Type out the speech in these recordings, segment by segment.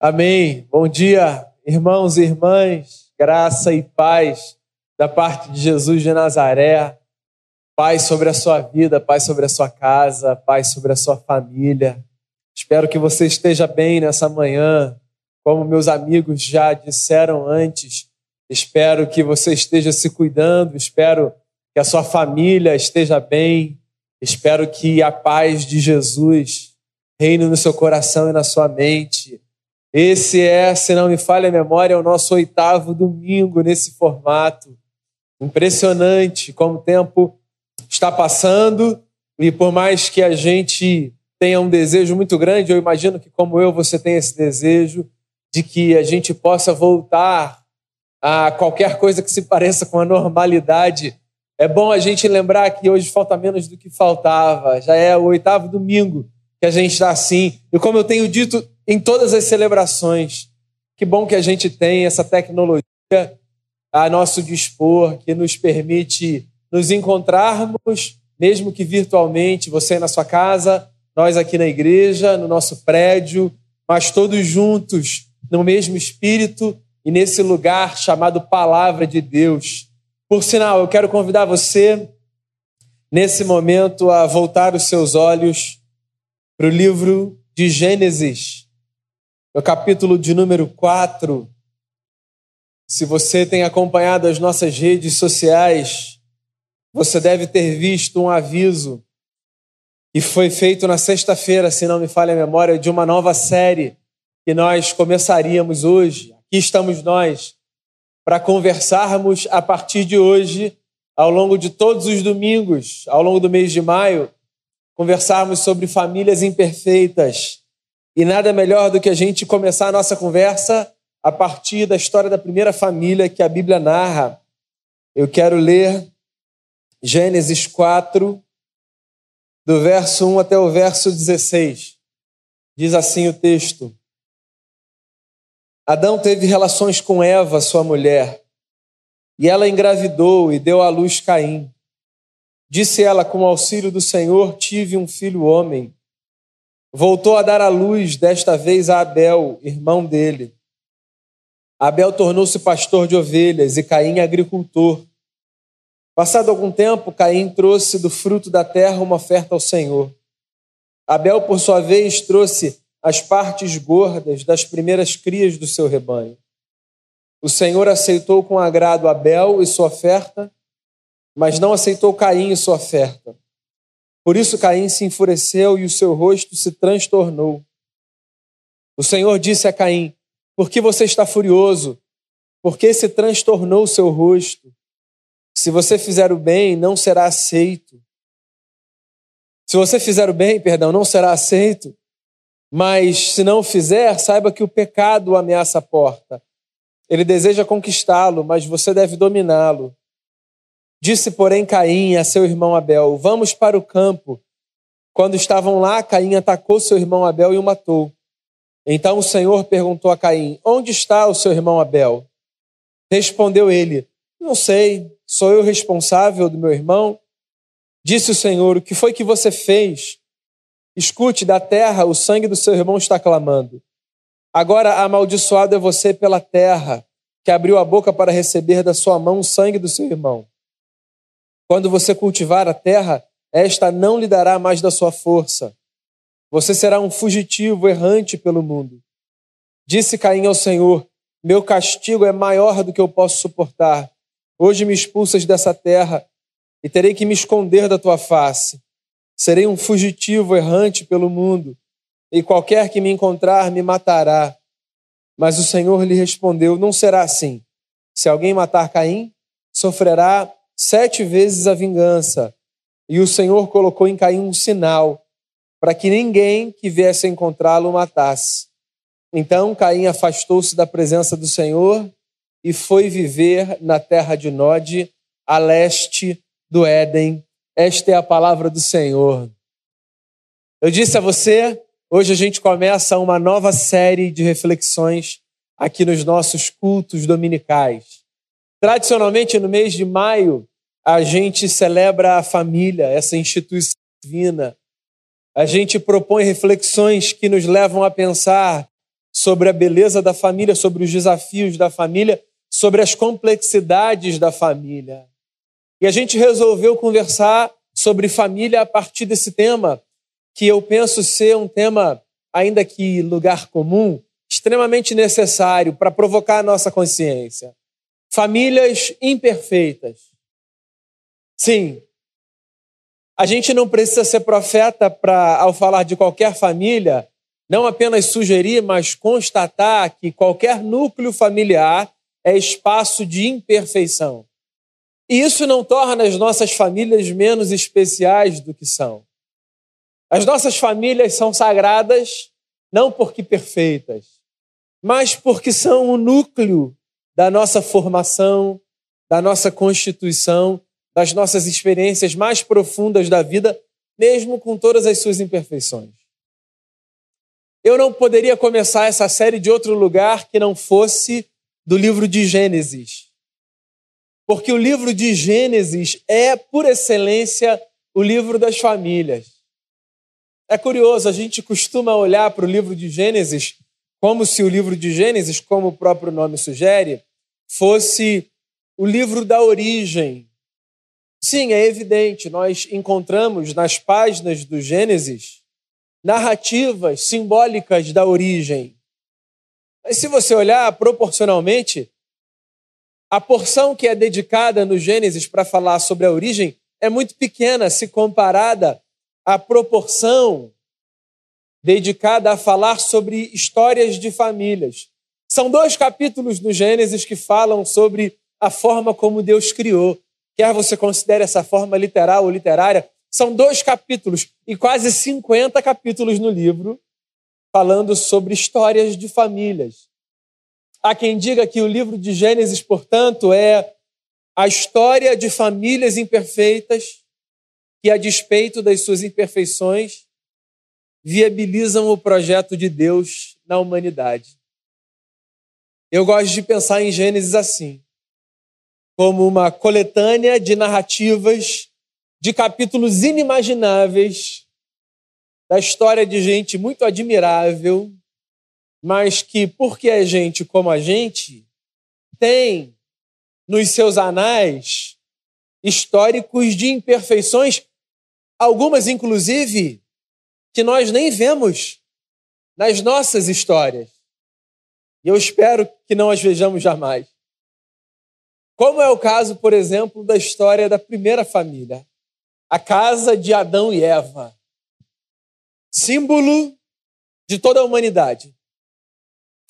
Amém. Bom dia, irmãos e irmãs, graça e paz da parte de Jesus de Nazaré. Paz sobre a sua vida, paz sobre a sua casa, paz sobre a sua família. Espero que você esteja bem nessa manhã. Como meus amigos já disseram antes, espero que você esteja se cuidando, espero que a sua família esteja bem, espero que a paz de Jesus reine no seu coração e na sua mente esse é, se não me falha a memória, o nosso oitavo domingo nesse formato. Impressionante como o tempo está passando e por mais que a gente tenha um desejo muito grande, eu imagino que como eu você tem esse desejo de que a gente possa voltar a qualquer coisa que se pareça com a normalidade. É bom a gente lembrar que hoje falta menos do que faltava. Já é o oitavo domingo que a gente está assim. E como eu tenho dito em todas as celebrações. Que bom que a gente tem essa tecnologia a nosso dispor, que nos permite nos encontrarmos, mesmo que virtualmente, você na sua casa, nós aqui na igreja, no nosso prédio, mas todos juntos, no mesmo espírito e nesse lugar chamado Palavra de Deus. Por sinal, eu quero convidar você, nesse momento, a voltar os seus olhos para o livro de Gênesis no capítulo de número 4. Se você tem acompanhado as nossas redes sociais, você deve ter visto um aviso que foi feito na sexta-feira, se não me falha a memória, de uma nova série que nós começaríamos hoje. Aqui estamos nós para conversarmos a partir de hoje, ao longo de todos os domingos, ao longo do mês de maio, conversarmos sobre famílias imperfeitas e nada melhor do que a gente começar a nossa conversa a partir da história da primeira família que a Bíblia narra. Eu quero ler Gênesis 4, do verso 1 até o verso 16. Diz assim o texto: Adão teve relações com Eva, sua mulher, e ela engravidou e deu à luz Caim. Disse ela: Com o auxílio do Senhor, tive um filho homem. Voltou a dar à luz, desta vez a Abel, irmão dele. Abel tornou-se pastor de ovelhas e Caim agricultor. Passado algum tempo, Caim trouxe do fruto da terra uma oferta ao Senhor. Abel, por sua vez, trouxe as partes gordas das primeiras crias do seu rebanho. O Senhor aceitou com agrado Abel e sua oferta, mas não aceitou Caim e sua oferta. Por isso Caim se enfureceu e o seu rosto se transtornou. O Senhor disse a Caim: Por que você está furioso? Por que se transtornou o seu rosto? Se você fizer o bem, não será aceito. Se você fizer o bem, perdão, não será aceito. Mas se não fizer, saiba que o pecado ameaça a porta. Ele deseja conquistá-lo, mas você deve dominá-lo. Disse, porém, Caim a seu irmão Abel: Vamos para o campo. Quando estavam lá, Caim atacou seu irmão Abel e o matou. Então o Senhor perguntou a Caim: Onde está o seu irmão Abel? Respondeu ele: Não sei, sou eu responsável do meu irmão? Disse o Senhor: O que foi que você fez? Escute, da terra o sangue do seu irmão está clamando. Agora amaldiçoado é você pela terra, que abriu a boca para receber da sua mão o sangue do seu irmão. Quando você cultivar a terra, esta não lhe dará mais da sua força. Você será um fugitivo errante pelo mundo. Disse Caim ao Senhor: Meu castigo é maior do que eu posso suportar. Hoje me expulsas dessa terra e terei que me esconder da tua face. Serei um fugitivo errante pelo mundo, e qualquer que me encontrar me matará. Mas o Senhor lhe respondeu: Não será assim. Se alguém matar Caim, sofrerá sete vezes a vingança. E o Senhor colocou em Caim um sinal, para que ninguém que viesse encontrá-lo matasse. Então Caim afastou-se da presença do Senhor e foi viver na terra de Nod, a leste do Éden. Esta é a palavra do Senhor. Eu disse a você, hoje a gente começa uma nova série de reflexões aqui nos nossos cultos dominicais. Tradicionalmente, no mês de maio, a gente celebra a família, essa instituição divina. A gente propõe reflexões que nos levam a pensar sobre a beleza da família, sobre os desafios da família, sobre as complexidades da família. E a gente resolveu conversar sobre família a partir desse tema, que eu penso ser um tema, ainda que lugar comum, extremamente necessário para provocar a nossa consciência. Famílias imperfeitas. Sim, a gente não precisa ser profeta para, ao falar de qualquer família, não apenas sugerir, mas constatar que qualquer núcleo familiar é espaço de imperfeição. E isso não torna as nossas famílias menos especiais do que são. As nossas famílias são sagradas não porque perfeitas, mas porque são o núcleo da nossa formação, da nossa constituição, das nossas experiências mais profundas da vida, mesmo com todas as suas imperfeições. Eu não poderia começar essa série de outro lugar que não fosse do livro de Gênesis. Porque o livro de Gênesis é, por excelência, o livro das famílias. É curioso, a gente costuma olhar para o livro de Gênesis como se o livro de Gênesis, como o próprio nome sugere, fosse o livro da origem. Sim, é evidente, nós encontramos nas páginas do Gênesis narrativas simbólicas da origem. Mas se você olhar proporcionalmente, a porção que é dedicada no Gênesis para falar sobre a origem é muito pequena se comparada à proporção dedicada a falar sobre histórias de famílias. São dois capítulos do Gênesis que falam sobre a forma como Deus criou. Quer você considere essa forma literal ou literária, são dois capítulos e quase 50 capítulos no livro falando sobre histórias de famílias. Há quem diga que o livro de Gênesis, portanto, é a história de famílias imperfeitas que, a despeito das suas imperfeições, viabilizam o projeto de Deus na humanidade. Eu gosto de pensar em Gênesis assim, como uma coletânea de narrativas, de capítulos inimagináveis da história de gente muito admirável mas que, porque é gente como a gente, tem nos seus anais históricos de imperfeições, algumas inclusive que nós nem vemos nas nossas histórias. E eu espero que não as vejamos jamais. Como é o caso, por exemplo, da história da primeira família, a casa de Adão e Eva, símbolo de toda a humanidade.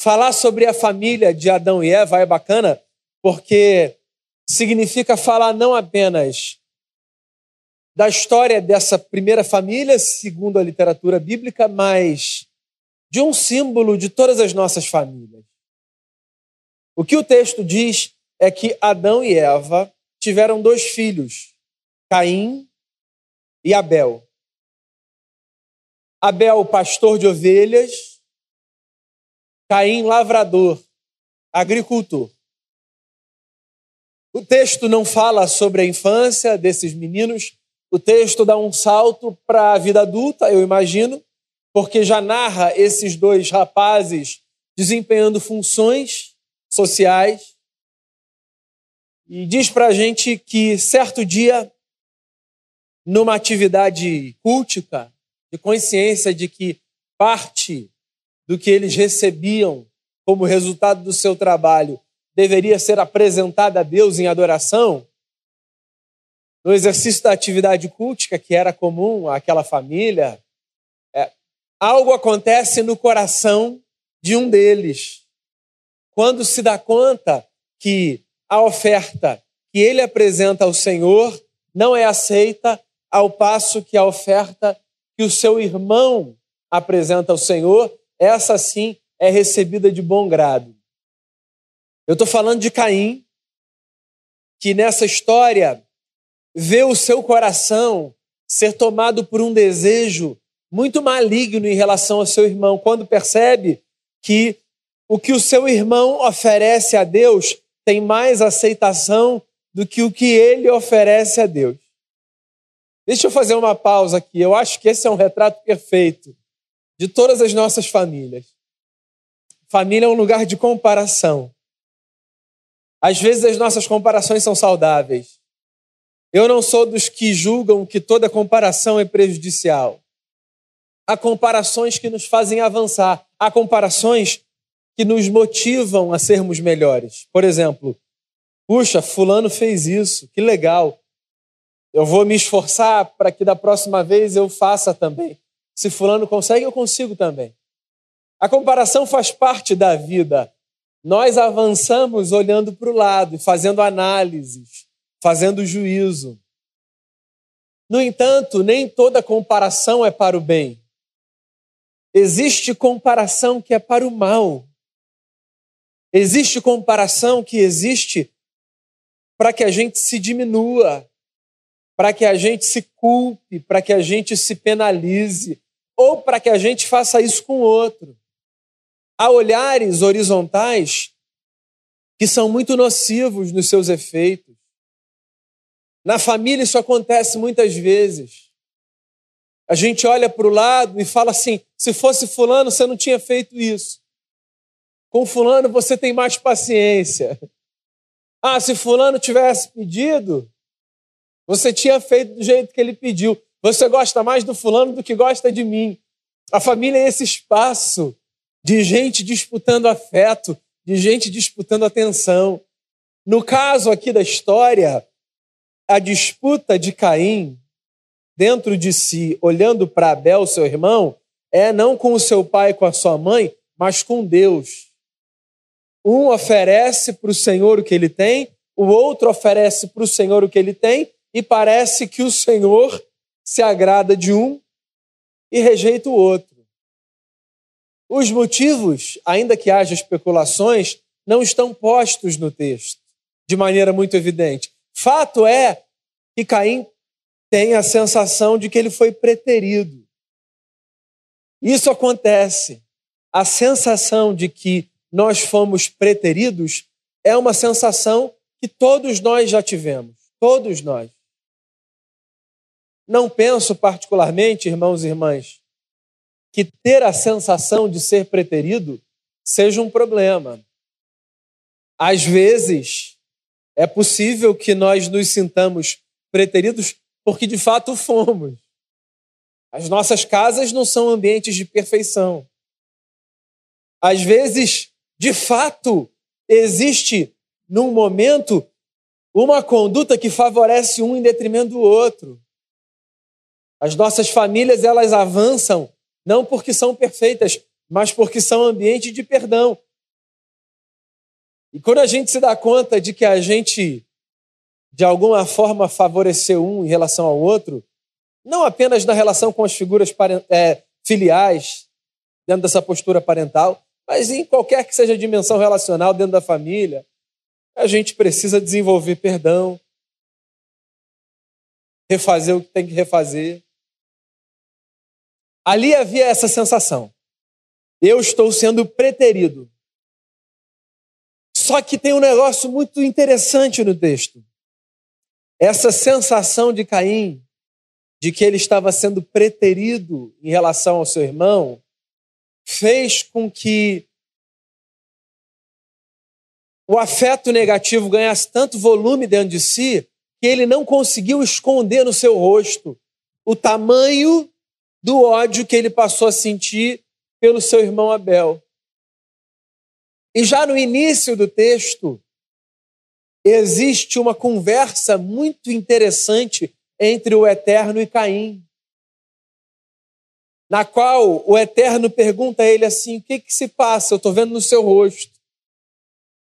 Falar sobre a família de Adão e Eva é bacana porque significa falar não apenas da história dessa primeira família, segundo a literatura bíblica, mas de um símbolo de todas as nossas famílias. O que o texto diz é que Adão e Eva tiveram dois filhos, Caim e Abel. Abel, pastor de ovelhas, Caim, lavrador, agricultor. O texto não fala sobre a infância desses meninos, o texto dá um salto para a vida adulta, eu imagino, porque já narra esses dois rapazes desempenhando funções sociais. E diz para a gente que certo dia, numa atividade cultica, de consciência de que parte do que eles recebiam como resultado do seu trabalho deveria ser apresentada a Deus em adoração, no exercício da atividade cultica que era comum àquela família, é, algo acontece no coração de um deles. Quando se dá conta que a oferta que ele apresenta ao Senhor não é aceita, ao passo que a oferta que o seu irmão apresenta ao Senhor essa sim é recebida de bom grado. Eu estou falando de Caim, que nessa história vê o seu coração ser tomado por um desejo muito maligno em relação ao seu irmão, quando percebe que o que o seu irmão oferece a Deus tem mais aceitação do que o que ele oferece a Deus. Deixa eu fazer uma pausa aqui. Eu acho que esse é um retrato perfeito de todas as nossas famílias. família é um lugar de comparação. Às vezes as nossas comparações são saudáveis. Eu não sou dos que julgam que toda comparação é prejudicial. Há comparações que nos fazem avançar, há comparações que nos motivam a sermos melhores. Por exemplo, puxa, fulano fez isso, que legal. Eu vou me esforçar para que da próxima vez eu faça também. Se fulano consegue, eu consigo também. A comparação faz parte da vida. Nós avançamos olhando para o lado e fazendo análises, fazendo juízo. No entanto, nem toda comparação é para o bem. Existe comparação que é para o mal. Existe comparação que existe para que a gente se diminua, para que a gente se culpe, para que a gente se penalize, ou para que a gente faça isso com o outro. Há olhares horizontais que são muito nocivos nos seus efeitos. Na família isso acontece muitas vezes. A gente olha para o lado e fala assim: se fosse Fulano, você não tinha feito isso. Com Fulano, você tem mais paciência. Ah, se Fulano tivesse pedido, você tinha feito do jeito que ele pediu. Você gosta mais do Fulano do que gosta de mim. A família é esse espaço de gente disputando afeto, de gente disputando atenção. No caso aqui da história, a disputa de Caim dentro de si, olhando para Abel, seu irmão, é não com o seu pai e com a sua mãe, mas com Deus. Um oferece para o Senhor o que ele tem, o outro oferece para o Senhor o que ele tem, e parece que o Senhor se agrada de um e rejeita o outro. Os motivos, ainda que haja especulações, não estão postos no texto de maneira muito evidente. Fato é que Caim tem a sensação de que ele foi preterido. Isso acontece. A sensação de que nós fomos preteridos é uma sensação que todos nós já tivemos. Todos nós. Não penso particularmente, irmãos e irmãs, que ter a sensação de ser preterido seja um problema. Às vezes, é possível que nós nos sintamos preteridos porque de fato fomos. As nossas casas não são ambientes de perfeição. Às vezes, de fato, existe num momento uma conduta que favorece um em detrimento do outro. As nossas famílias elas avançam não porque são perfeitas, mas porque são ambiente de perdão. E quando a gente se dá conta de que a gente, de alguma forma, favoreceu um em relação ao outro, não apenas na relação com as figuras é, filiais, dentro dessa postura parental, mas em qualquer que seja a dimensão relacional dentro da família, a gente precisa desenvolver perdão, refazer o que tem que refazer, Ali havia essa sensação. Eu estou sendo preterido. Só que tem um negócio muito interessante no texto. Essa sensação de Caim, de que ele estava sendo preterido em relação ao seu irmão, fez com que o afeto negativo ganhasse tanto volume dentro de si que ele não conseguiu esconder no seu rosto o tamanho do ódio que ele passou a sentir pelo seu irmão Abel. E já no início do texto, existe uma conversa muito interessante entre o Eterno e Caim, na qual o Eterno pergunta a ele assim: o que, que se passa? Eu estou vendo no seu rosto.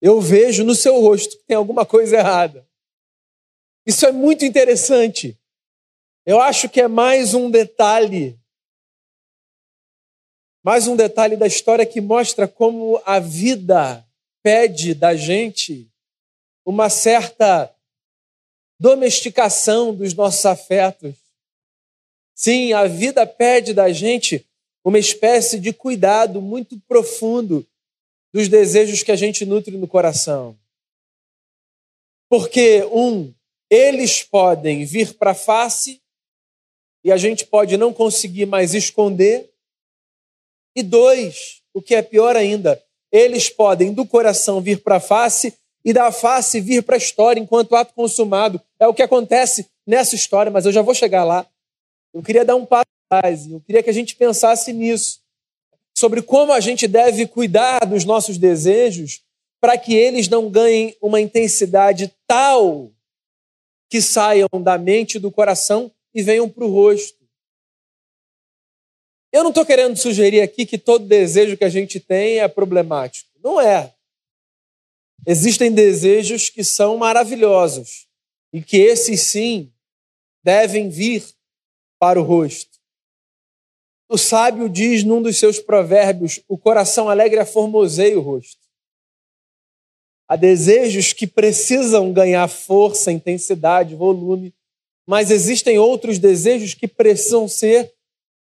Eu vejo no seu rosto que tem alguma coisa errada. Isso é muito interessante. Eu acho que é mais um detalhe mais um detalhe da história que mostra como a vida pede da gente uma certa domesticação dos nossos afetos. Sim, a vida pede da gente uma espécie de cuidado muito profundo dos desejos que a gente nutre no coração. Porque, um, eles podem vir para a face e a gente pode não conseguir mais esconder, e dois, o que é pior ainda, eles podem do coração vir para a face e da face vir para a história enquanto ato consumado. É o que acontece nessa história, mas eu já vou chegar lá. Eu queria dar um passo atrás, eu queria que a gente pensasse nisso, sobre como a gente deve cuidar dos nossos desejos para que eles não ganhem uma intensidade tal que saiam da mente e do coração e venham para o rosto. Eu não estou querendo sugerir aqui que todo desejo que a gente tem é problemático. Não é. Existem desejos que são maravilhosos e que esses sim devem vir para o rosto. O sábio diz num dos seus provérbios: o coração alegre aformoseia o rosto. Há desejos que precisam ganhar força, intensidade, volume, mas existem outros desejos que precisam ser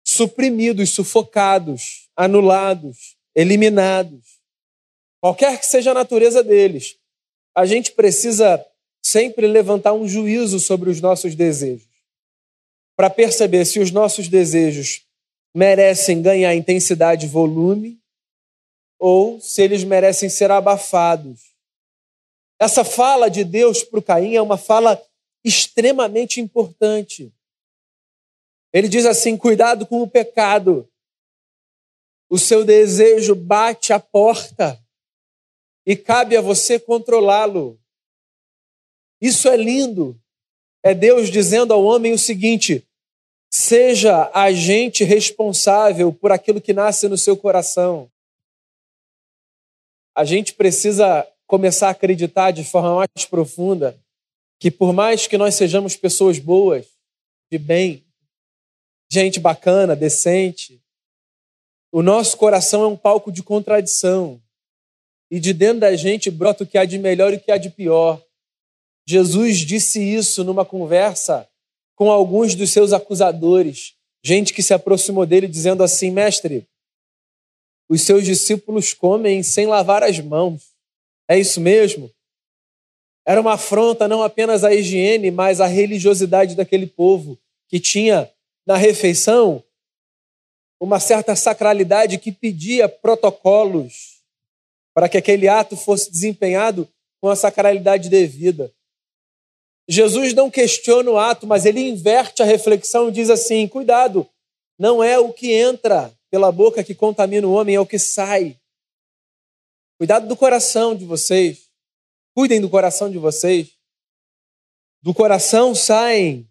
suprimidos, sufocados, anulados, eliminados. Qualquer que seja a natureza deles, a gente precisa sempre levantar um juízo sobre os nossos desejos, para perceber se os nossos desejos merecem ganhar intensidade e volume ou se eles merecem ser abafados. Essa fala de Deus para o Caim é uma fala extremamente importante. Ele diz assim: cuidado com o pecado. O seu desejo bate a porta e cabe a você controlá-lo. Isso é lindo. É Deus dizendo ao homem o seguinte: seja agente responsável por aquilo que nasce no seu coração. A gente precisa começar a acreditar de forma mais profunda que, por mais que nós sejamos pessoas boas, de bem, gente bacana, decente. O nosso coração é um palco de contradição. E de dentro da gente brota o que há de melhor e o que há de pior. Jesus disse isso numa conversa com alguns dos seus acusadores, gente que se aproximou dele dizendo assim: Mestre, os seus discípulos comem sem lavar as mãos. É isso mesmo? Era uma afronta não apenas à higiene, mas à religiosidade daquele povo, que tinha na refeição uma certa sacralidade que pedia protocolos para que aquele ato fosse desempenhado com a sacralidade devida. Jesus não questiona o ato, mas ele inverte a reflexão e diz assim: cuidado, não é o que entra pela boca que contamina o homem, é o que sai. Cuidado do coração de vocês. Cuidem do coração de vocês. Do coração saem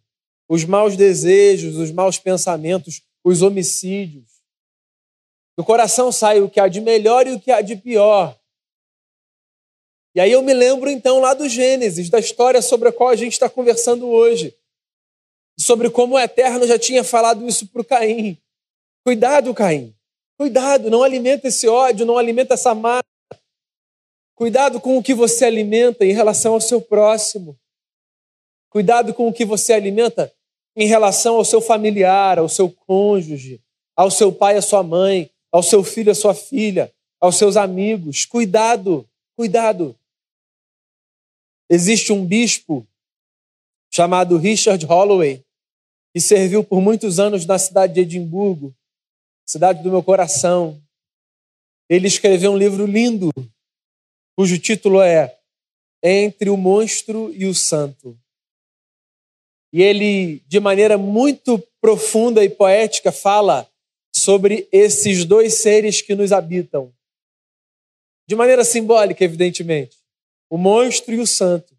os maus desejos, os maus pensamentos, os homicídios. Do coração sai o que há de melhor e o que há de pior. E aí eu me lembro então lá do Gênesis, da história sobre a qual a gente está conversando hoje. Sobre como o Eterno já tinha falado isso para o Caim. Cuidado, Caim. Cuidado, não alimenta esse ódio, não alimenta essa mágoa. Cuidado com o que você alimenta em relação ao seu próximo. Cuidado com o que você alimenta em relação ao seu familiar, ao seu cônjuge, ao seu pai, à sua mãe, ao seu filho, à sua filha, aos seus amigos. Cuidado, cuidado. Existe um bispo chamado Richard Holloway, que serviu por muitos anos na cidade de Edimburgo, cidade do meu coração. Ele escreveu um livro lindo, cujo título é Entre o Monstro e o Santo. E ele, de maneira muito profunda e poética, fala sobre esses dois seres que nos habitam. De maneira simbólica, evidentemente. O monstro e o santo.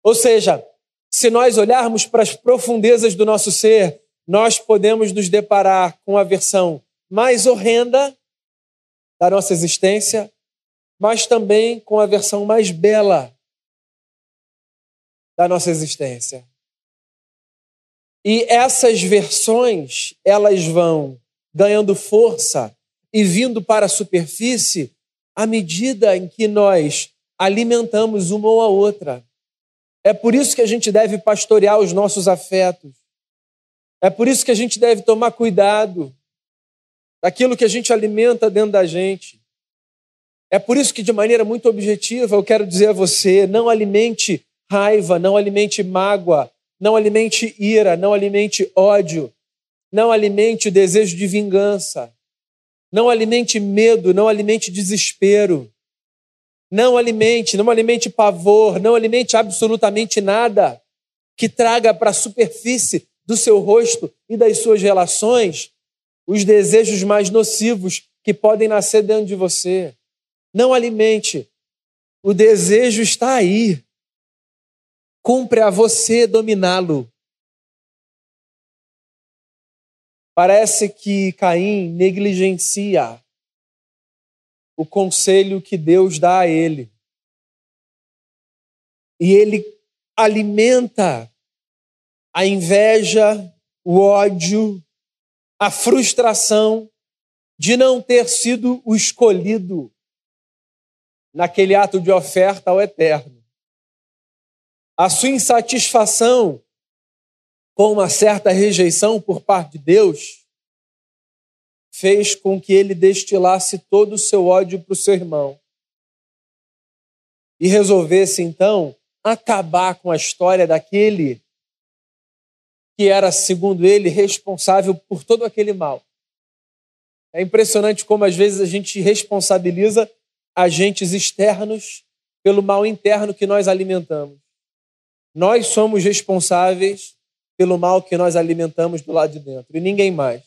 Ou seja, se nós olharmos para as profundezas do nosso ser, nós podemos nos deparar com a versão mais horrenda da nossa existência, mas também com a versão mais bela da nossa existência. E essas versões, elas vão ganhando força e vindo para a superfície à medida em que nós alimentamos uma ou a outra. É por isso que a gente deve pastorear os nossos afetos. É por isso que a gente deve tomar cuidado daquilo que a gente alimenta dentro da gente. É por isso que, de maneira muito objetiva, eu quero dizer a você: não alimente raiva, não alimente mágoa, não alimente ira, não alimente ódio, não alimente o desejo de vingança, Não alimente medo, não alimente desespero. Não alimente, não alimente pavor, não alimente absolutamente nada que traga para a superfície do seu rosto e das suas relações os desejos mais nocivos que podem nascer dentro de você. Não alimente. O desejo está aí. Cumpre a você dominá-lo. Parece que Caim negligencia o conselho que Deus dá a ele. E ele alimenta a inveja, o ódio, a frustração de não ter sido o escolhido naquele ato de oferta ao Eterno. A sua insatisfação com uma certa rejeição por parte de Deus fez com que ele destilasse todo o seu ódio para o seu irmão e resolvesse então acabar com a história daquele que era, segundo ele, responsável por todo aquele mal. É impressionante como às vezes a gente responsabiliza agentes externos pelo mal interno que nós alimentamos. Nós somos responsáveis pelo mal que nós alimentamos do lado de dentro e ninguém mais.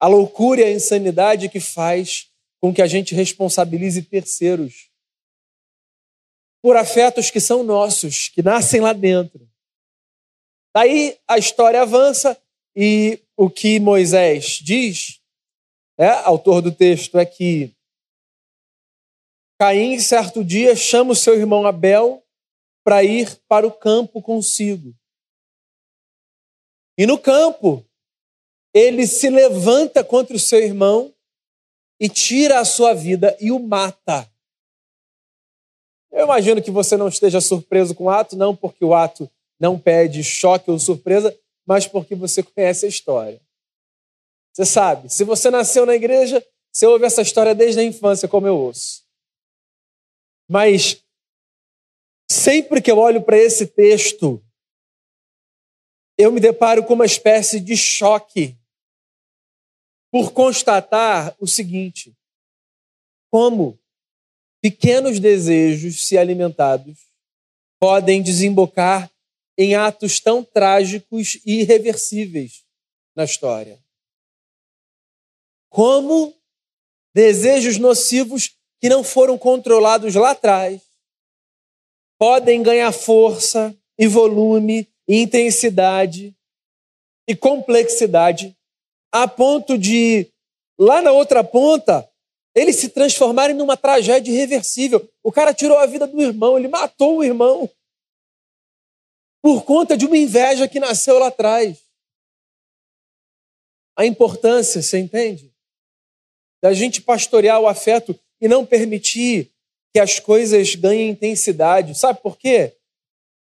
A loucura e a insanidade que faz com que a gente responsabilize terceiros por afetos que são nossos, que nascem lá dentro. Daí a história avança e o que Moisés diz, é, autor do texto, é que Caim, certo dia, chama o seu irmão Abel para ir para o campo consigo. E no campo, ele se levanta contra o seu irmão e tira a sua vida e o mata. Eu imagino que você não esteja surpreso com o ato, não porque o ato não pede choque ou surpresa, mas porque você conhece a história. Você sabe, se você nasceu na igreja, você ouve essa história desde a infância, como eu ouço. Mas sempre que eu olho para esse texto, eu me deparo com uma espécie de choque por constatar o seguinte: como pequenos desejos, se alimentados, podem desembocar em atos tão trágicos e irreversíveis na história. Como desejos nocivos que não foram controlados lá atrás podem ganhar força e volume e intensidade e complexidade a ponto de lá na outra ponta eles se transformarem numa tragédia irreversível. O cara tirou a vida do irmão, ele matou o irmão por conta de uma inveja que nasceu lá atrás. A importância, você entende? Da gente pastorear o afeto e não permitir que as coisas ganhem intensidade. Sabe por quê?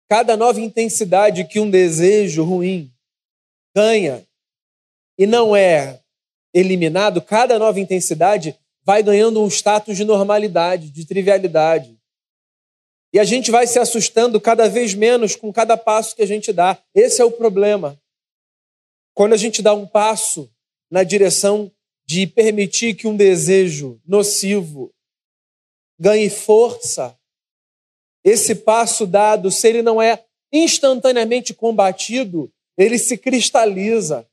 Cada nova intensidade que um desejo ruim ganha e não é eliminado, cada nova intensidade vai ganhando um status de normalidade, de trivialidade. E a gente vai se assustando cada vez menos com cada passo que a gente dá. Esse é o problema. Quando a gente dá um passo na direção de permitir que um desejo nocivo ganhe força, esse passo dado, se ele não é instantaneamente combatido, ele se cristaliza.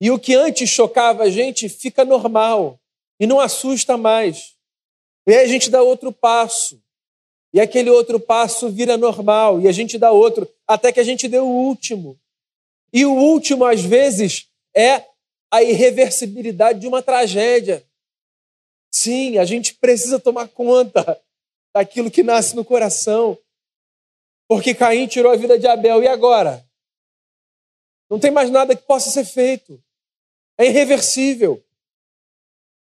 E o que antes chocava a gente fica normal e não assusta mais. E aí a gente dá outro passo. E aquele outro passo vira normal, e a gente dá outro, até que a gente dê o último. E o último, às vezes, é a irreversibilidade de uma tragédia. Sim, a gente precisa tomar conta daquilo que nasce no coração. Porque Caim tirou a vida de Abel, e agora? Não tem mais nada que possa ser feito. É irreversível.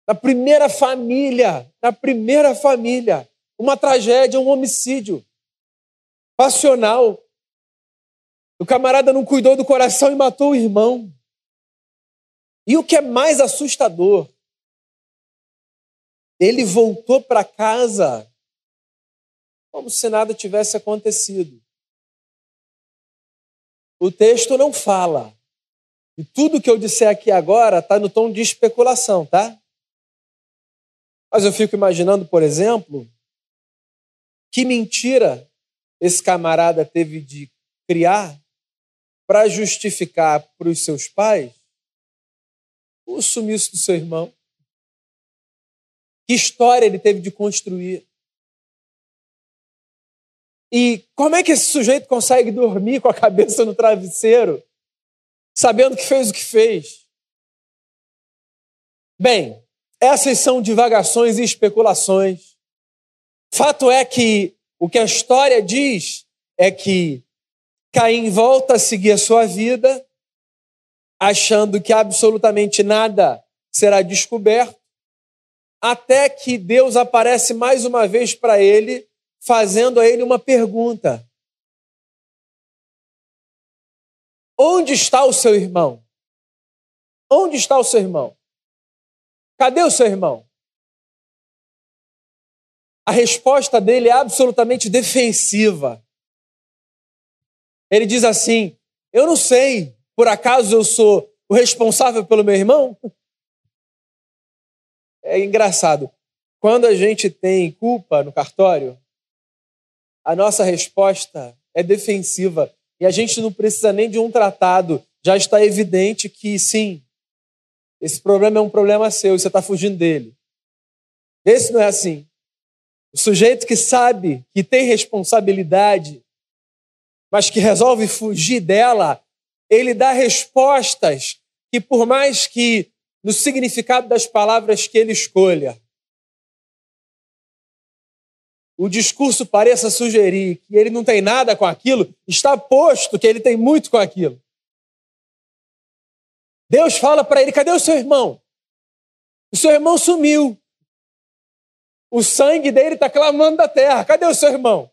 Na primeira família, na primeira família, uma tragédia, um homicídio passional. O camarada não cuidou do coração e matou o irmão. E o que é mais assustador, ele voltou para casa como se nada tivesse acontecido. O texto não fala E tudo que eu disser aqui agora está no tom de especulação, tá? Mas eu fico imaginando, por exemplo, que mentira esse camarada teve de criar para justificar para os seus pais o sumiço do seu irmão. Que história ele teve de construir? E como é que esse sujeito consegue dormir com a cabeça no travesseiro, sabendo que fez o que fez? Bem, essas são divagações e especulações. Fato é que o que a história diz é que Caim volta a seguir a sua vida, achando que absolutamente nada será descoberto, até que Deus aparece mais uma vez para ele, fazendo a ele uma pergunta: Onde está o seu irmão? Onde está o seu irmão? Cadê o seu irmão? A resposta dele é absolutamente defensiva. Ele diz assim: Eu não sei, por acaso eu sou o responsável pelo meu irmão? É engraçado. Quando a gente tem culpa no cartório, a nossa resposta é defensiva e a gente não precisa nem de um tratado. Já está evidente que sim, esse problema é um problema seu e você está fugindo dele. Esse não é assim. O sujeito que sabe que tem responsabilidade, mas que resolve fugir dela, ele dá respostas que, por mais que no significado das palavras que ele escolha, o discurso pareça sugerir que ele não tem nada com aquilo, está posto que ele tem muito com aquilo. Deus fala para ele: cadê o seu irmão? O seu irmão sumiu. O sangue dele está clamando da terra. Cadê o seu irmão?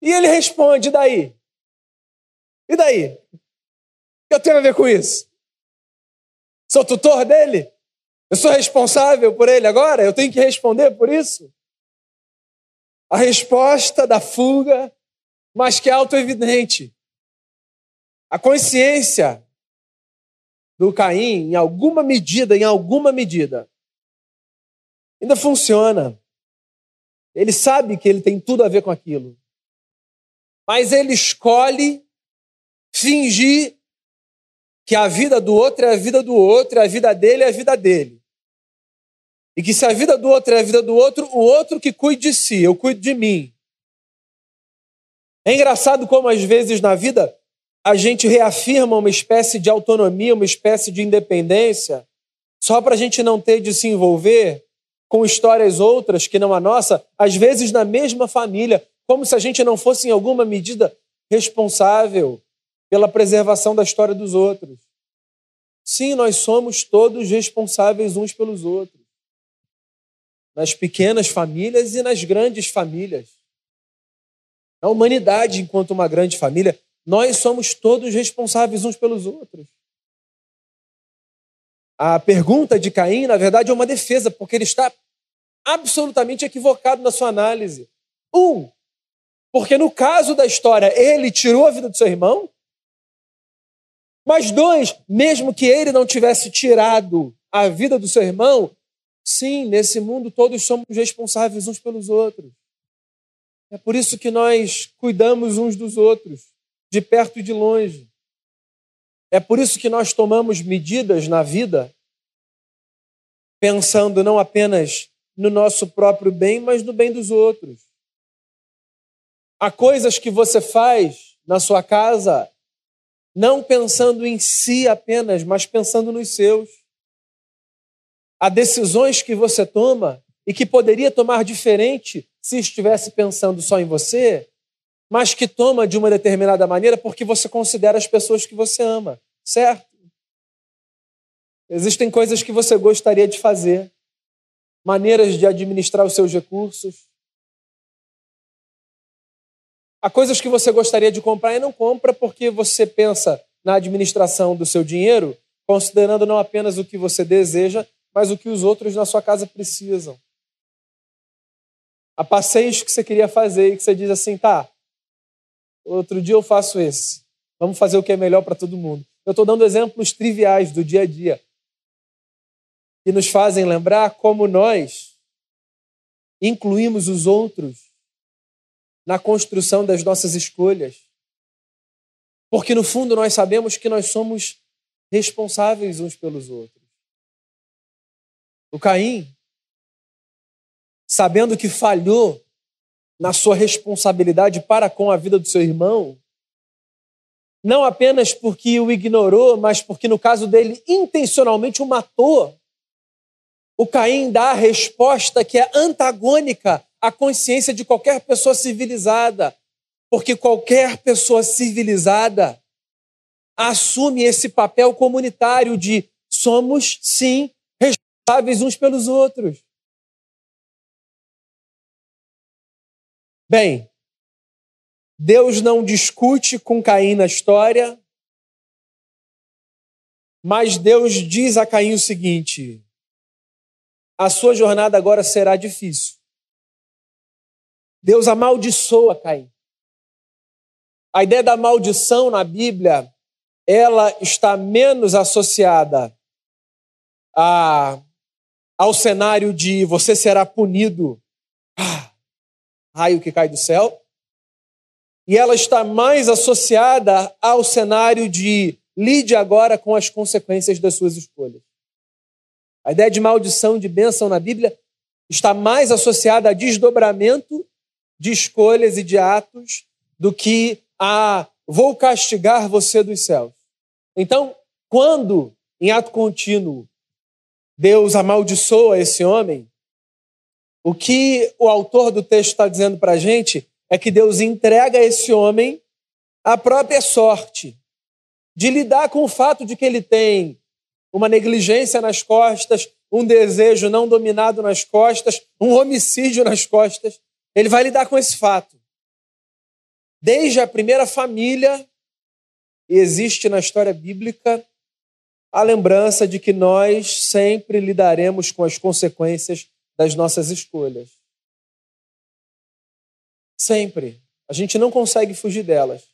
E ele responde: e daí? E daí? O que eu tenho a ver com isso? Sou tutor dele? Eu sou responsável por ele agora? Eu tenho que responder por isso? A resposta da fuga, mas que é auto-evidente. A consciência do Caim, em alguma medida, em alguma medida, ainda funciona. Ele sabe que ele tem tudo a ver com aquilo. Mas ele escolhe fingir que a vida do outro é a vida do outro, a vida dele é a vida dele. E que se a vida do outro é a vida do outro, o outro que cuide de si, eu cuido de mim. É engraçado como às vezes na vida a gente reafirma uma espécie de autonomia, uma espécie de independência, só para a gente não ter de se envolver com histórias outras que não a nossa, às vezes na mesma família, como se a gente não fosse, em alguma medida, responsável pela preservação da história dos outros. Sim, nós somos todos responsáveis uns pelos outros, nas pequenas famílias e nas grandes famílias. A humanidade, enquanto uma grande família, nós somos todos responsáveis uns pelos outros. A pergunta de Caim, na verdade, é uma defesa, porque ele está absolutamente equivocado na sua análise. Um, porque no caso da história, ele tirou a vida do seu irmão. Mas dois, mesmo que ele não tivesse tirado a vida do seu irmão, sim, nesse mundo todos somos responsáveis uns pelos outros. É por isso que nós cuidamos uns dos outros de perto e de longe. É por isso que nós tomamos medidas na vida pensando não apenas no nosso próprio bem, mas no bem dos outros. Há coisas que você faz na sua casa não pensando em si apenas, mas pensando nos seus. Há decisões que você toma e que poderia tomar diferente se estivesse pensando só em você, mas que toma de uma determinada maneira porque você considera as pessoas que você ama, certo? Existem coisas que você gostaria de fazer, maneiras de administrar os seus recursos. Há coisas que você gostaria de comprar e não compra porque você pensa na administração do seu dinheiro, considerando não apenas o que você deseja, mas o que os outros na sua casa precisam. Há passeios que você queria fazer e que você diz assim, tá, Outro dia eu faço esse. Vamos fazer o que é melhor para todo mundo. Eu estou dando exemplos triviais do dia a dia que nos fazem lembrar como nós incluímos os outros na construção das nossas escolhas. Porque no fundo nós sabemos que nós somos responsáveis uns pelos outros. O Caim, sabendo que falhou na sua responsabilidade para com a vida do seu irmão, não apenas porque o ignorou, mas porque no caso dele intencionalmente o matou. O Caim dá a resposta que é antagônica à consciência de qualquer pessoa civilizada, porque qualquer pessoa civilizada assume esse papel comunitário de somos, sim, responsáveis uns pelos outros. Bem, Deus não discute com Caim na história, mas Deus diz a Caim o seguinte: a sua jornada agora será difícil. Deus amaldiçoa Caim. A ideia da maldição na Bíblia, ela está menos associada a, ao cenário de você será punido, ah, raio que cai do céu, e ela está mais associada ao cenário de lide agora com as consequências das suas escolhas. A ideia de maldição, de bênção na Bíblia, está mais associada a desdobramento de escolhas e de atos do que a vou castigar você dos céus. Então, quando, em ato contínuo, Deus amaldiçoa esse homem, o que o autor do texto está dizendo para a gente é que Deus entrega esse homem a própria sorte de lidar com o fato de que ele tem uma negligência nas costas, um desejo não dominado nas costas, um homicídio nas costas. Ele vai lidar com esse fato. Desde a primeira família, existe na história bíblica a lembrança de que nós sempre lidaremos com as consequências das nossas escolhas. Sempre. A gente não consegue fugir delas.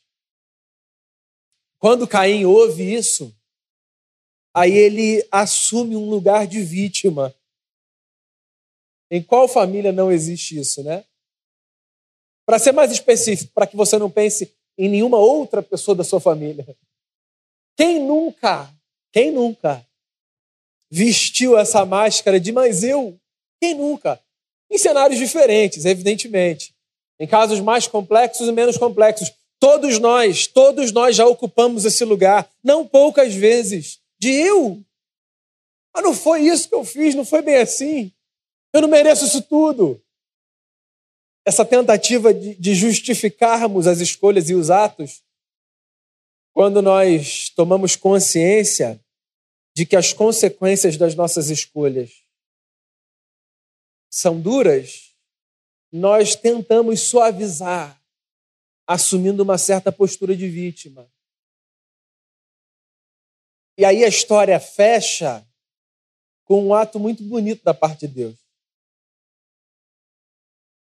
Quando Caim ouve isso, aí ele assume um lugar de vítima. Em qual família não existe isso, né? Para ser mais específico, para que você não pense em nenhuma outra pessoa da sua família. Quem nunca, quem nunca vestiu essa máscara de mas eu? Quem nunca? Em cenários diferentes, evidentemente em casos mais complexos e menos complexos. Todos nós, todos nós já ocupamos esse lugar, não poucas vezes, de eu. Mas não foi isso que eu fiz, não foi bem assim. Eu não mereço isso tudo. Essa tentativa de, de justificarmos as escolhas e os atos, quando nós tomamos consciência de que as consequências das nossas escolhas são duras, nós tentamos suavizar, assumindo uma certa postura de vítima. E aí a história fecha com um ato muito bonito da parte de Deus.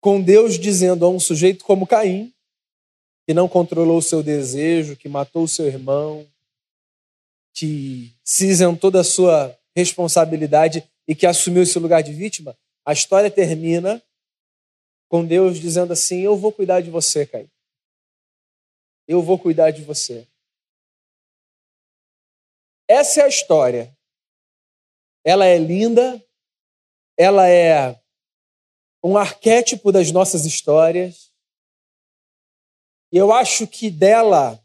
Com Deus dizendo a um sujeito como Caim, que não controlou o seu desejo, que matou o seu irmão, que se isentou da sua responsabilidade e que assumiu esse lugar de vítima, a história termina com Deus dizendo assim: Eu vou cuidar de você, Caim. Eu vou cuidar de você. Essa é a história. Ela é linda, ela é um arquétipo das nossas histórias. E eu acho que dela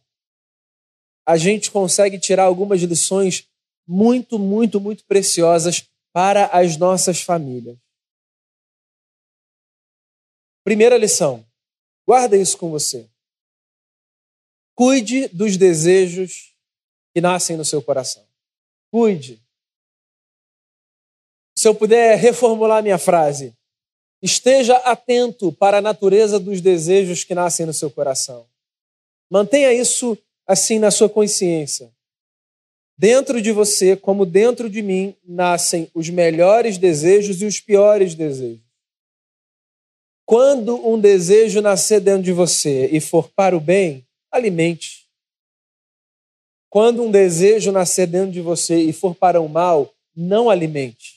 a gente consegue tirar algumas lições muito, muito, muito preciosas para as nossas famílias. Primeira lição. Guarda isso com você. Cuide dos desejos que nascem no seu coração. Cuide. Se eu puder reformular minha frase, esteja atento para a natureza dos desejos que nascem no seu coração. Mantenha isso assim na sua consciência. Dentro de você, como dentro de mim, nascem os melhores desejos e os piores desejos. Quando um desejo nascer dentro de você e for para o bem, alimente. Quando um desejo nascer dentro de você e for para o mal, não alimente.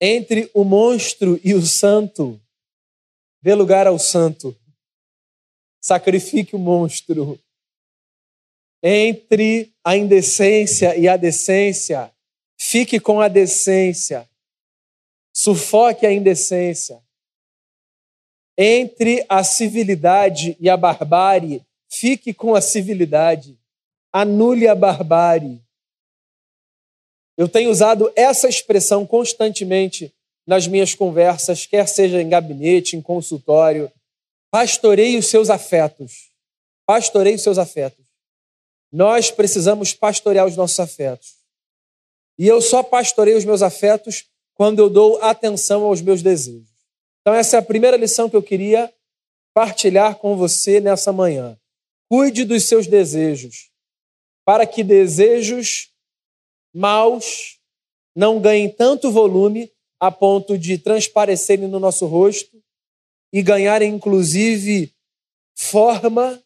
Entre o monstro e o santo, dê lugar ao santo. Sacrifique o monstro. Entre a indecência e a decência, fique com a decência. Sufoque a indecência. Entre a civilidade e a barbárie, fique com a civilidade anule a barbárie. Eu tenho usado essa expressão constantemente nas minhas conversas, quer seja em gabinete, em consultório. Pastoreie os seus afetos. Pastoreie os seus afetos. Nós precisamos pastorear os nossos afetos. E eu só pastoreio os meus afetos quando eu dou atenção aos meus desejos. Então, essa é a primeira lição que eu queria partilhar com você nessa manhã. Cuide dos seus desejos para que desejos maus não ganhem tanto volume a ponto de transparecerem no nosso rosto e ganharem, inclusive, forma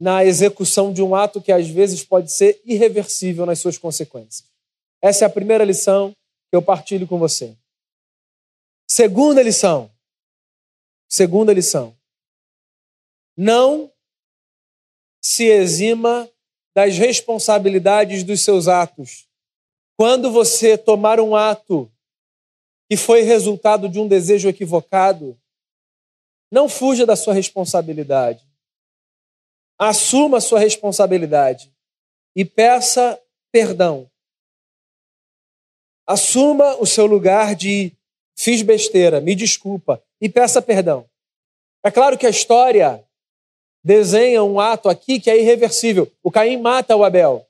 na execução de um ato que às vezes pode ser irreversível nas suas consequências. Essa é a primeira lição que eu partilho com você. Segunda lição. Segunda lição. Não se exima das responsabilidades dos seus atos. Quando você tomar um ato que foi resultado de um desejo equivocado, não fuja da sua responsabilidade. Assuma a sua responsabilidade e peça perdão. Assuma o seu lugar de fiz besteira, me desculpa e peça perdão. É claro que a história desenha um ato aqui que é irreversível. O Caim mata o Abel.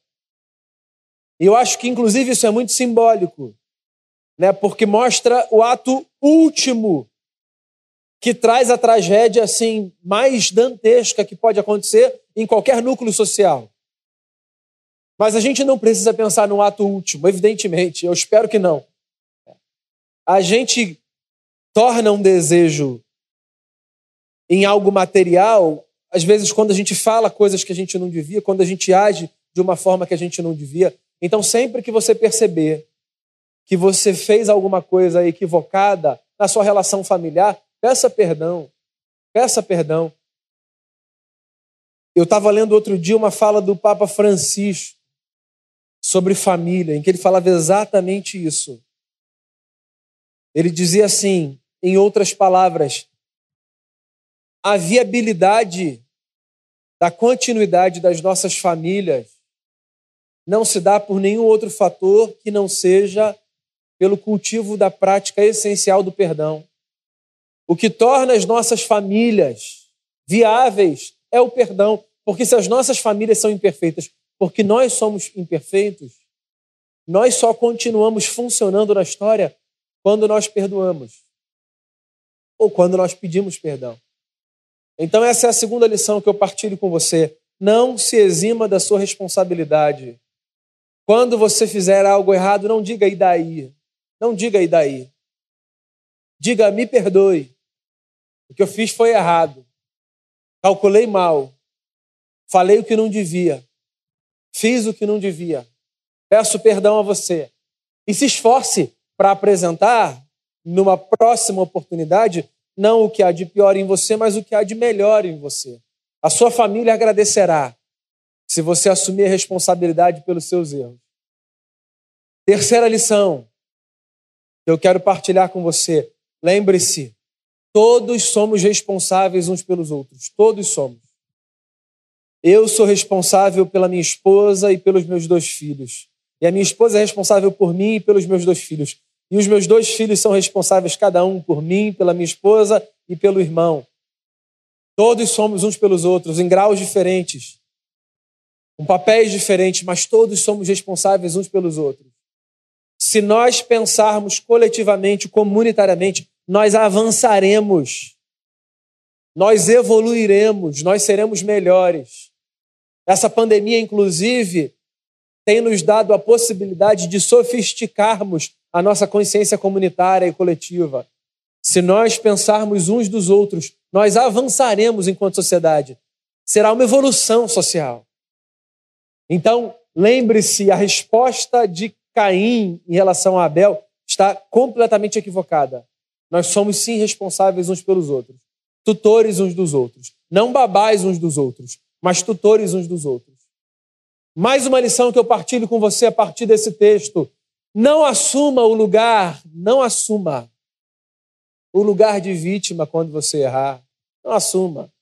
E eu acho que, inclusive, isso é muito simbólico, né? porque mostra o ato último que traz a tragédia assim mais dantesca que pode acontecer em qualquer núcleo social. Mas a gente não precisa pensar no ato último, evidentemente, eu espero que não. A gente torna um desejo em algo material às vezes, quando a gente fala coisas que a gente não devia, quando a gente age de uma forma que a gente não devia. Então, sempre que você perceber que você fez alguma coisa equivocada na sua relação familiar, peça perdão. Peça perdão. Eu estava lendo outro dia uma fala do Papa Francisco sobre família, em que ele falava exatamente isso. Ele dizia assim, em outras palavras, a viabilidade da continuidade das nossas famílias não se dá por nenhum outro fator que não seja pelo cultivo da prática essencial do perdão. O que torna as nossas famílias viáveis é o perdão, porque se as nossas famílias são imperfeitas, porque nós somos imperfeitos, nós só continuamos funcionando na história quando nós perdoamos ou quando nós pedimos perdão. Então, essa é a segunda lição que eu partilho com você. Não se exima da sua responsabilidade. Quando você fizer algo errado, não diga e daí. Não diga e daí. Diga, me perdoe. O que eu fiz foi errado. Calculei mal. Falei o que não devia. Fiz o que não devia. Peço perdão a você. E se esforce para apresentar, numa próxima oportunidade, não o que há de pior em você, mas o que há de melhor em você. A sua família agradecerá se você assumir a responsabilidade pelos seus erros. Terceira lição que eu quero partilhar com você. Lembre-se, todos somos responsáveis uns pelos outros. Todos somos. Eu sou responsável pela minha esposa e pelos meus dois filhos. E a minha esposa é responsável por mim e pelos meus dois filhos. E os meus dois filhos são responsáveis, cada um por mim, pela minha esposa e pelo irmão. Todos somos uns pelos outros, em graus diferentes, com papéis diferentes, mas todos somos responsáveis uns pelos outros. Se nós pensarmos coletivamente, comunitariamente, nós avançaremos, nós evoluiremos, nós seremos melhores. Essa pandemia, inclusive, tem nos dado a possibilidade de sofisticarmos a nossa consciência comunitária e coletiva. Se nós pensarmos uns dos outros, nós avançaremos enquanto sociedade. Será uma evolução social. Então, lembre-se, a resposta de Caim em relação a Abel está completamente equivocada. Nós somos sim responsáveis uns pelos outros, tutores uns dos outros, não babais uns dos outros, mas tutores uns dos outros. Mais uma lição que eu partilho com você a partir desse texto. Não assuma o lugar, não assuma o lugar de vítima quando você errar. Não assuma.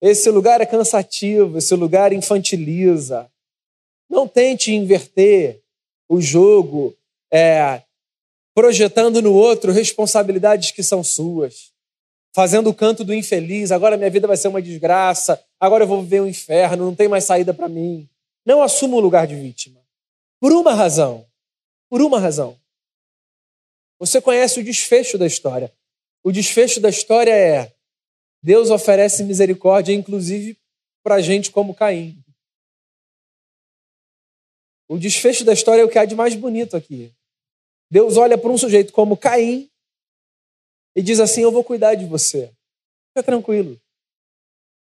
Esse lugar é cansativo, esse lugar infantiliza. Não tente inverter o jogo, é, projetando no outro responsabilidades que são suas, fazendo o canto do infeliz. Agora minha vida vai ser uma desgraça, agora eu vou viver um inferno, não tem mais saída para mim. Não assuma o lugar de vítima. Por uma razão. Por uma razão. Você conhece o desfecho da história. O desfecho da história é: Deus oferece misericórdia, inclusive para gente como Caim. O desfecho da história é o que há de mais bonito aqui. Deus olha para um sujeito como Caim e diz assim: Eu vou cuidar de você. Fica tranquilo.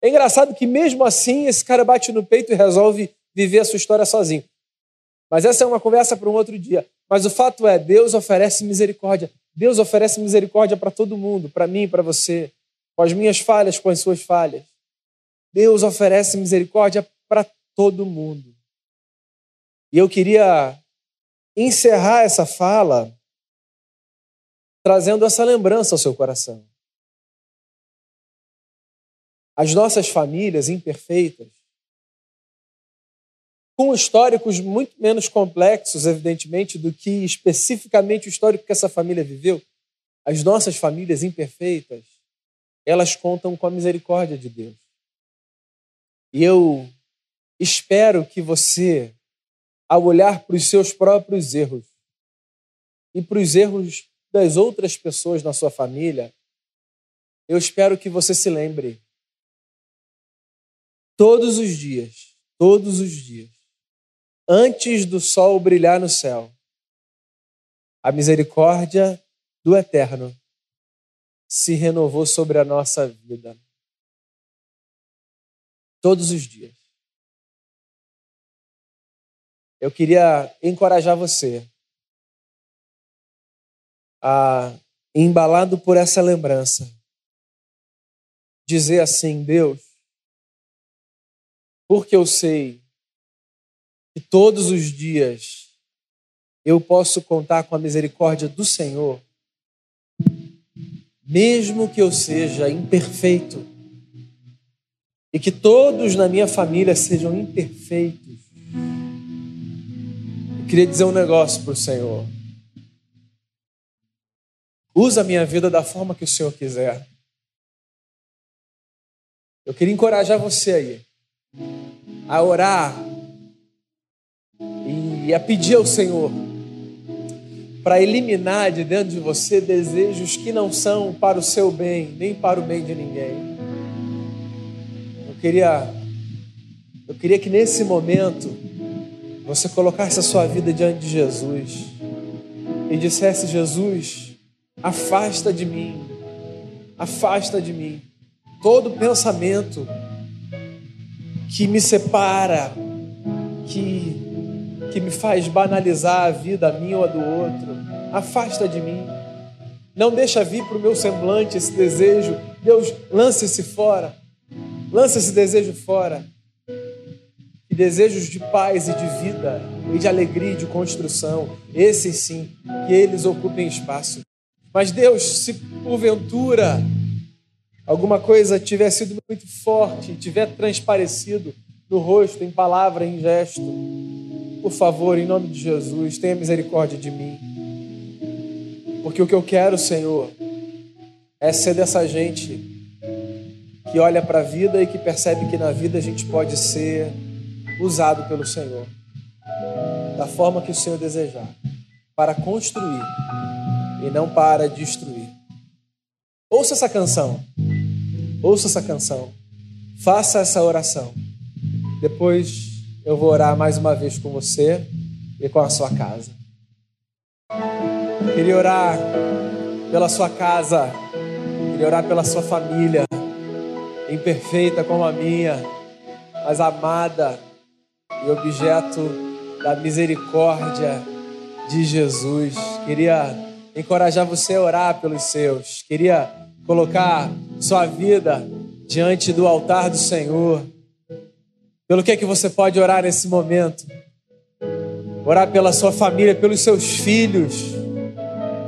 É engraçado que, mesmo assim, esse cara bate no peito e resolve viver a sua história sozinho. Mas essa é uma conversa para um outro dia. Mas o fato é: Deus oferece misericórdia. Deus oferece misericórdia para todo mundo, para mim, para você, com as minhas falhas, com as suas falhas. Deus oferece misericórdia para todo mundo. E eu queria encerrar essa fala trazendo essa lembrança ao seu coração. As nossas famílias imperfeitas, com históricos muito menos complexos, evidentemente, do que especificamente o histórico que essa família viveu, as nossas famílias imperfeitas, elas contam com a misericórdia de Deus. E eu espero que você ao olhar para os seus próprios erros e para os erros das outras pessoas na sua família, eu espero que você se lembre todos os dias, todos os dias, antes do sol brilhar no céu, a misericórdia do Eterno se renovou sobre a nossa vida. Todos os dias. eu queria encorajar você a, embalado por essa lembrança, dizer assim: Deus, porque eu sei todos os dias eu posso contar com a misericórdia do Senhor, mesmo que eu seja imperfeito e que todos na minha família sejam imperfeitos queria dizer um negócio para o Senhor. Usa a minha vida da forma que o Senhor quiser. Eu queria encorajar você aí a orar e a pedir ao Senhor para eliminar de dentro de você desejos que não são para o seu bem, nem para o bem de ninguém. Eu queria eu queria que nesse momento você colocasse a sua vida diante de Jesus e dissesse: Jesus, afasta de mim, afasta de mim todo pensamento que me separa, que, que me faz banalizar a vida, a minha ou a do outro. Afasta de mim. Não deixa vir para o meu semblante esse desejo. Deus, lance esse fora. Lança esse desejo fora desejos de paz e de vida, e de alegria e de construção, esses sim, que eles ocupem espaço. Mas Deus, se porventura alguma coisa tiver sido muito forte, tiver transparecido no rosto, em palavra, em gesto, por favor, em nome de Jesus, tenha misericórdia de mim. Porque o que eu quero, Senhor, é ser dessa gente que olha para a vida e que percebe que na vida a gente pode ser usado pelo Senhor da forma que o Senhor desejar, para construir e não para destruir. Ouça essa canção. Ouça essa canção. Faça essa oração. Depois eu vou orar mais uma vez com você e com a sua casa. Queria orar pela sua casa. Queria orar pela sua família, imperfeita como a minha, mas amada e objeto da misericórdia de Jesus. Queria encorajar você a orar pelos seus. Queria colocar sua vida diante do altar do Senhor. Pelo que é que você pode orar nesse momento? Orar pela sua família, pelos seus filhos.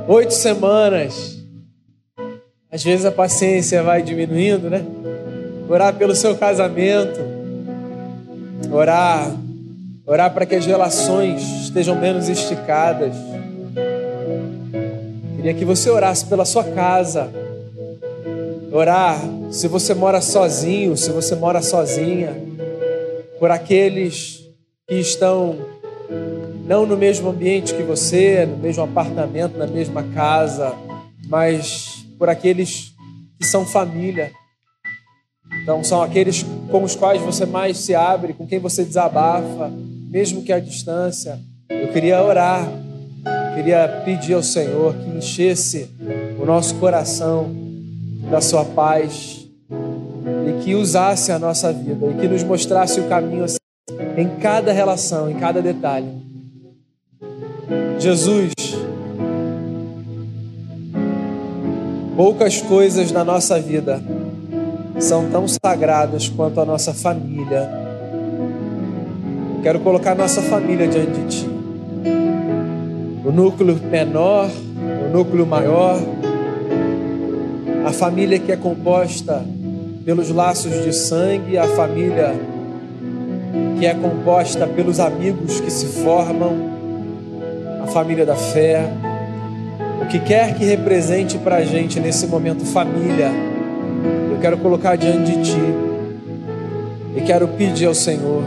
Oito semanas. Às vezes a paciência vai diminuindo, né? Orar pelo seu casamento. Orar, orar para que as relações estejam menos esticadas. Queria que você orasse pela sua casa. Orar se você mora sozinho, se você mora sozinha, por aqueles que estão não no mesmo ambiente que você, no mesmo apartamento, na mesma casa, mas por aqueles que são família. Então, são aqueles com os quais você mais se abre, com quem você desabafa, mesmo que à distância. Eu queria orar, queria pedir ao Senhor que enchesse o nosso coração da Sua paz e que usasse a nossa vida e que nos mostrasse o caminho em cada relação, em cada detalhe. Jesus, poucas coisas na nossa vida são tão sagradas quanto a nossa família. Quero colocar nossa família diante de Ti. O núcleo menor, o núcleo maior, a família que é composta pelos laços de sangue, a família que é composta pelos amigos que se formam, a família da fé, o que quer que represente para a gente nesse momento família, eu quero colocar diante de Ti e quero pedir ao Senhor,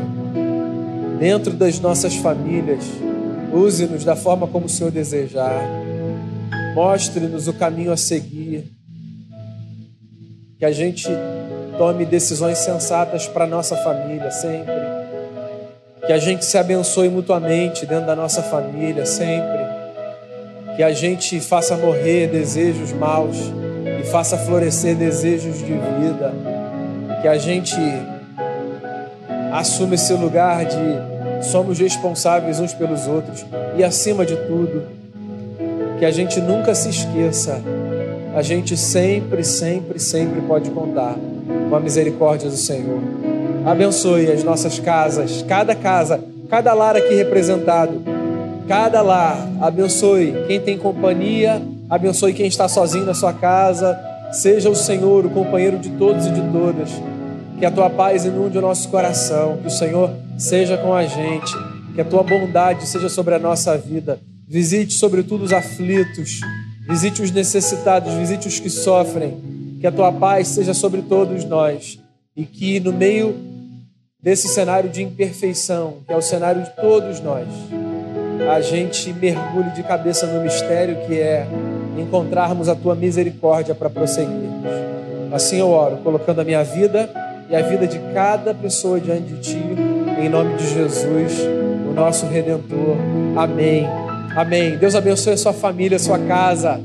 dentro das nossas famílias, use-nos da forma como o Senhor desejar, mostre-nos o caminho a seguir, que a gente tome decisões sensatas para nossa família sempre que a gente se abençoe mutuamente dentro da nossa família, sempre. Que a gente faça morrer desejos maus e faça florescer desejos de vida. Que a gente assuma esse lugar de somos responsáveis uns pelos outros. E acima de tudo, que a gente nunca se esqueça. A gente sempre, sempre, sempre pode contar com a misericórdia do Senhor. Abençoe as nossas casas, cada casa, cada lar aqui representado, cada lar. Abençoe quem tem companhia, abençoe quem está sozinho na sua casa. Seja o Senhor o companheiro de todos e de todas. Que a tua paz inunde o nosso coração, que o Senhor seja com a gente, que a tua bondade seja sobre a nossa vida. Visite, sobretudo, os aflitos, visite os necessitados, visite os que sofrem. Que a tua paz seja sobre todos nós e que no meio desse cenário de imperfeição, que é o cenário de todos nós, a gente mergulhe de cabeça no mistério que é encontrarmos a tua misericórdia para prosseguirmos. Assim eu oro, colocando a minha vida e a vida de cada pessoa diante de ti, em nome de Jesus, o nosso redentor. Amém. Amém. Deus abençoe a sua família, a sua casa.